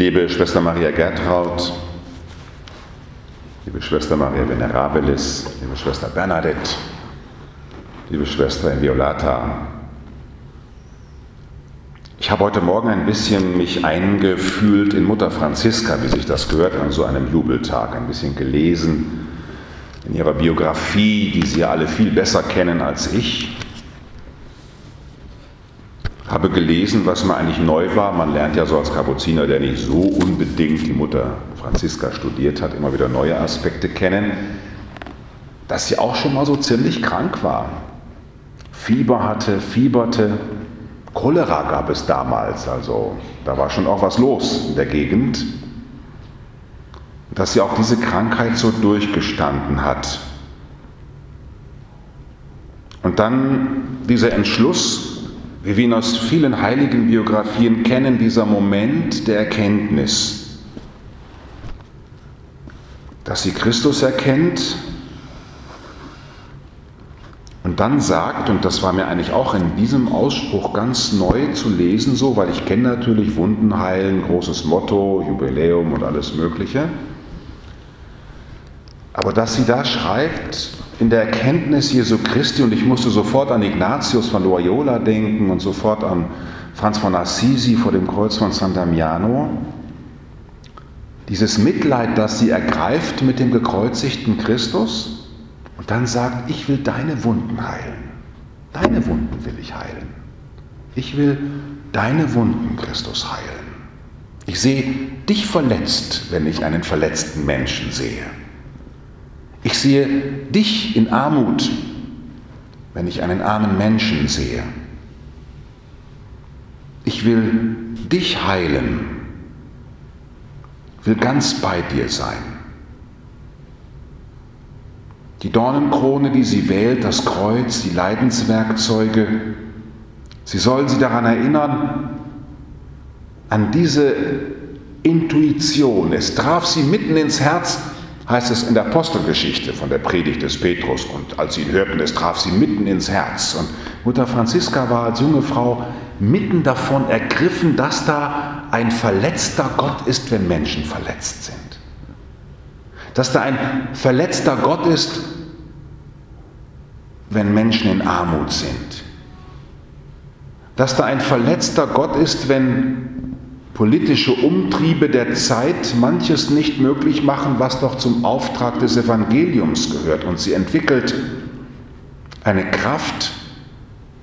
Liebe Schwester Maria Gertraud, liebe Schwester Maria Venerabilis, liebe Schwester Bernadette, liebe Schwester Inviolata, ich habe heute Morgen ein bisschen mich eingefühlt in Mutter Franziska, wie sich das gehört an so einem Jubeltag, ein bisschen gelesen in ihrer Biografie, die Sie alle viel besser kennen als ich. Habe gelesen, was mir eigentlich neu war. Man lernt ja so als Kapuziner, der nicht so unbedingt die Mutter Franziska studiert hat, immer wieder neue Aspekte kennen, dass sie auch schon mal so ziemlich krank war. Fieber hatte, fieberte, Cholera gab es damals, also da war schon auch was los in der Gegend, dass sie auch diese Krankheit so durchgestanden hat. Und dann dieser Entschluss, wie wir ihn aus vielen heiligen Biografien kennen, dieser Moment der Erkenntnis, dass sie Christus erkennt und dann sagt, und das war mir eigentlich auch in diesem Ausspruch ganz neu zu lesen, so, weil ich kenne natürlich Wunden heilen, großes Motto, Jubiläum und alles Mögliche. Aber dass sie da schreibt, in der Erkenntnis Jesu Christi, und ich musste sofort an Ignatius von Loyola denken und sofort an Franz von Assisi vor dem Kreuz von San Damiano, dieses Mitleid, das sie ergreift mit dem gekreuzigten Christus, und dann sagt, ich will deine Wunden heilen. Deine Wunden will ich heilen. Ich will deine Wunden, Christus, heilen. Ich sehe dich verletzt, wenn ich einen verletzten Menschen sehe. Ich sehe dich in Armut, wenn ich einen armen Menschen sehe. Ich will dich heilen, will ganz bei dir sein. Die Dornenkrone, die sie wählt, das Kreuz, die Leidenswerkzeuge, sie soll sie daran erinnern, an diese Intuition. Es traf sie mitten ins Herz, heißt es in der Apostelgeschichte von der Predigt des Petrus. Und als sie ihn hörten, es traf sie mitten ins Herz. Und Mutter Franziska war als junge Frau mitten davon ergriffen, dass da ein verletzter Gott ist, wenn Menschen verletzt sind dass da ein verletzter Gott ist, wenn Menschen in Armut sind. Dass da ein verletzter Gott ist, wenn politische Umtriebe der Zeit manches nicht möglich machen, was doch zum Auftrag des Evangeliums gehört. Und sie entwickelt eine Kraft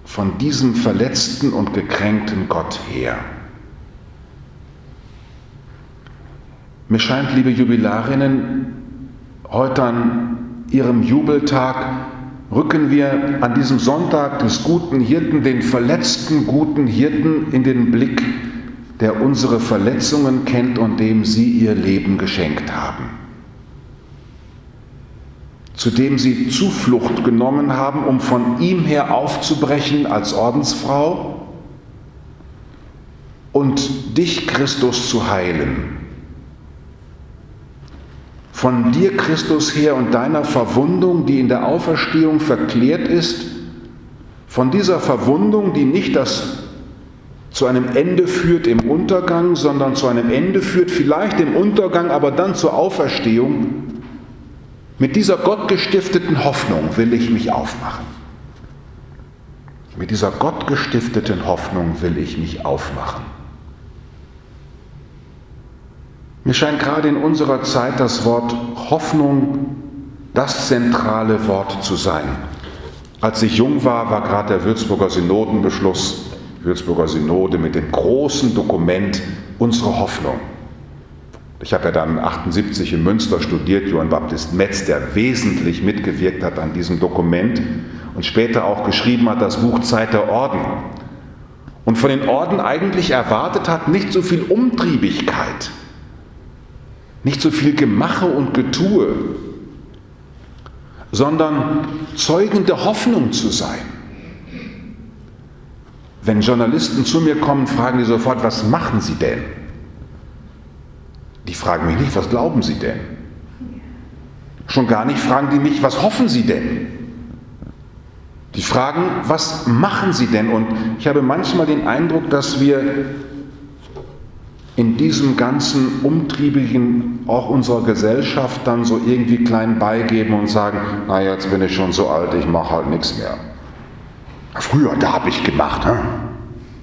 von diesem verletzten und gekränkten Gott her. Mir scheint, liebe Jubilarinnen, heute an Ihrem Jubeltag rücken wir an diesem Sonntag des guten Hirten, den verletzten guten Hirten, in den Blick, der unsere Verletzungen kennt und dem Sie Ihr Leben geschenkt haben. Zu dem Sie Zuflucht genommen haben, um von ihm her aufzubrechen als Ordensfrau und dich, Christus, zu heilen von dir, Christus, her und deiner Verwundung, die in der Auferstehung verklärt ist, von dieser Verwundung, die nicht das zu einem Ende führt im Untergang, sondern zu einem Ende führt, vielleicht im Untergang, aber dann zur Auferstehung, mit dieser gottgestifteten Hoffnung will ich mich aufmachen. Mit dieser gottgestifteten Hoffnung will ich mich aufmachen. Mir scheint gerade in unserer Zeit das Wort Hoffnung das zentrale Wort zu sein. Als ich jung war, war gerade der Würzburger Synodenbeschluss, Würzburger Synode mit dem großen Dokument Unsere Hoffnung. Ich habe ja dann 78 in Münster studiert, Johann Baptist Metz, der wesentlich mitgewirkt hat an diesem Dokument und später auch geschrieben hat das Buch Zeit der Orden. Und von den Orden eigentlich erwartet hat, nicht so viel Umtriebigkeit, nicht so viel Gemache und Getue, sondern Zeugen der Hoffnung zu sein. Wenn Journalisten zu mir kommen, fragen die sofort, was machen Sie denn? Die fragen mich nicht, was glauben Sie denn? Schon gar nicht fragen die mich, was hoffen Sie denn? Die fragen, was machen Sie denn? Und ich habe manchmal den Eindruck, dass wir in diesem ganzen Umtriebigen auch unserer Gesellschaft dann so irgendwie klein beigeben und sagen, na jetzt bin ich schon so alt, ich mache halt nichts mehr. Früher, da habe ich gemacht. Hm?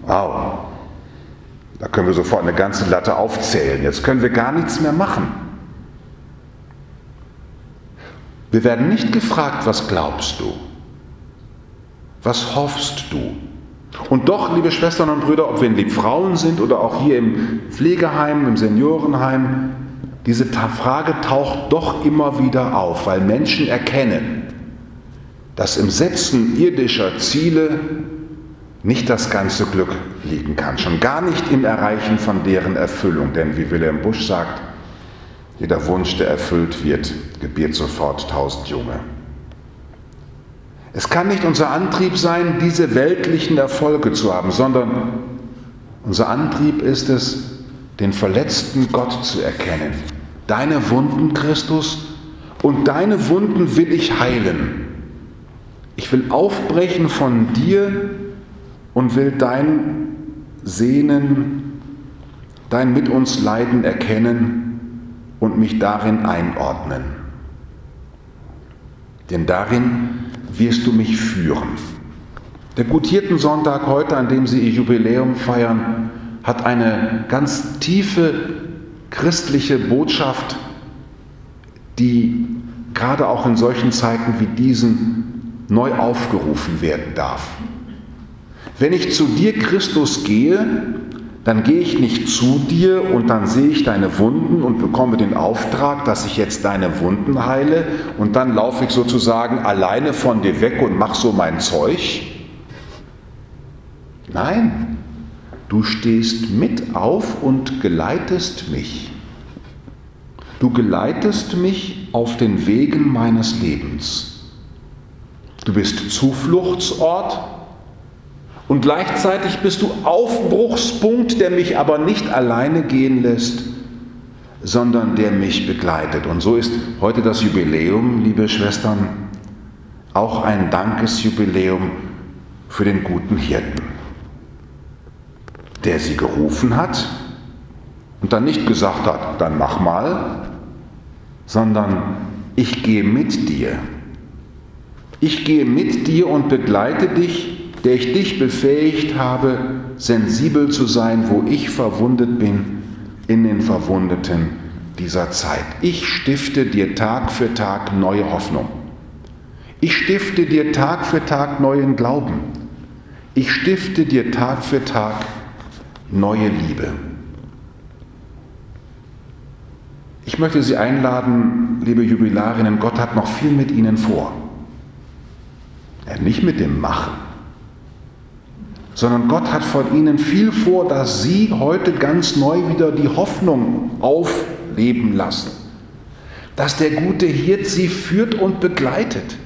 Wow. Da können wir sofort eine ganze Latte aufzählen. Jetzt können wir gar nichts mehr machen. Wir werden nicht gefragt, was glaubst du? Was hoffst du? Und doch, liebe Schwestern und Brüder, ob wir in Liebfrauen sind oder auch hier im Pflegeheim, im Seniorenheim, diese Frage taucht doch immer wieder auf, weil Menschen erkennen, dass im Setzen irdischer Ziele nicht das ganze Glück liegen kann, schon gar nicht im Erreichen von deren Erfüllung. Denn wie Wilhelm Busch sagt, jeder Wunsch, der erfüllt wird, gebiert sofort tausend Junge. Es kann nicht unser Antrieb sein, diese weltlichen Erfolge zu haben, sondern unser Antrieb ist es, den verletzten Gott zu erkennen. Deine Wunden, Christus, und deine Wunden will ich heilen. Ich will aufbrechen von dir und will dein Sehnen, dein mit uns Leiden erkennen und mich darin einordnen. Denn darin wirst du mich führen. Der Gutierten-Sonntag heute, an dem Sie Ihr Jubiläum feiern, hat eine ganz tiefe christliche Botschaft, die gerade auch in solchen Zeiten wie diesen neu aufgerufen werden darf. Wenn ich zu dir, Christus, gehe, dann gehe ich nicht zu dir und dann sehe ich deine Wunden und bekomme den Auftrag, dass ich jetzt deine Wunden heile und dann laufe ich sozusagen alleine von dir weg und mache so mein Zeug. Nein, du stehst mit auf und geleitest mich. Du geleitest mich auf den Wegen meines Lebens. Du bist Zufluchtsort und gleichzeitig bist du Aufbruchspunkt, der mich aber nicht alleine gehen lässt, sondern der mich begleitet. Und so ist heute das Jubiläum, liebe Schwestern, auch ein Dankesjubiläum für den guten Hirten, der sie gerufen hat und dann nicht gesagt hat, dann mach mal, sondern ich gehe mit dir. Ich gehe mit dir und begleite dich der ich dich befähigt habe, sensibel zu sein, wo ich verwundet bin, in den Verwundeten dieser Zeit. Ich stifte dir Tag für Tag neue Hoffnung. Ich stifte dir Tag für Tag neuen Glauben. Ich stifte dir Tag für Tag neue Liebe. Ich möchte Sie einladen, liebe Jubilarinnen, Gott hat noch viel mit Ihnen vor. Nicht mit dem Machen, sondern Gott hat von ihnen viel vor, dass sie heute ganz neu wieder die Hoffnung aufleben lassen. Dass der gute Hirt sie führt und begleitet.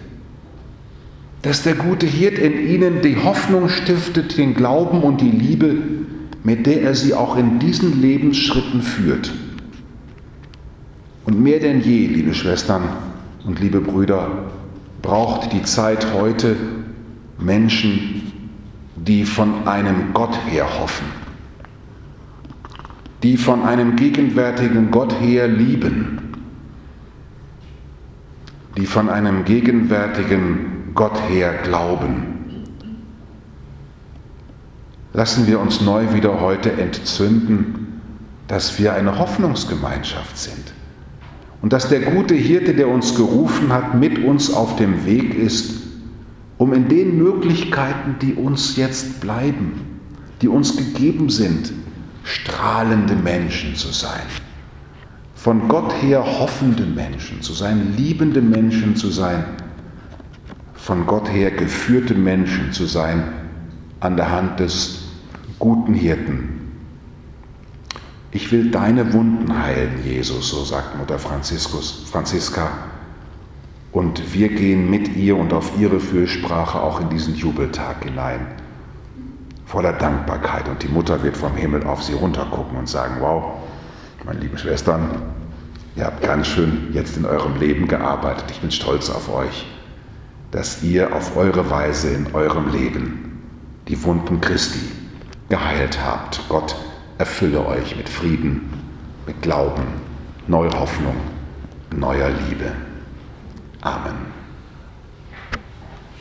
Dass der gute Hirt in ihnen die Hoffnung stiftet, den Glauben und die Liebe, mit der er sie auch in diesen Lebensschritten führt. Und mehr denn je, liebe Schwestern und liebe Brüder, braucht die Zeit heute Menschen, die von einem Gott her hoffen, die von einem gegenwärtigen Gott her lieben, die von einem gegenwärtigen Gott her glauben. Lassen wir uns neu wieder heute entzünden, dass wir eine Hoffnungsgemeinschaft sind und dass der gute Hirte, der uns gerufen hat, mit uns auf dem Weg ist, um in den Möglichkeiten, die uns jetzt bleiben, die uns gegeben sind, strahlende Menschen zu sein. Von Gott her hoffende Menschen zu sein, liebende Menschen zu sein, von Gott her geführte Menschen zu sein, an der Hand des guten Hirten. Ich will deine Wunden heilen, Jesus, so sagt Mutter Franziskus, Franziska und wir gehen mit ihr und auf ihre Fürsprache auch in diesen Jubeltag hinein, voller Dankbarkeit. Und die Mutter wird vom Himmel auf sie runtergucken und sagen, wow, meine lieben Schwestern, ihr habt ganz schön jetzt in eurem Leben gearbeitet. Ich bin stolz auf euch, dass ihr auf eure Weise in eurem Leben die Wunden Christi geheilt habt. Gott erfülle euch mit Frieden, mit Glauben, neuer Hoffnung, neuer Liebe. Amen.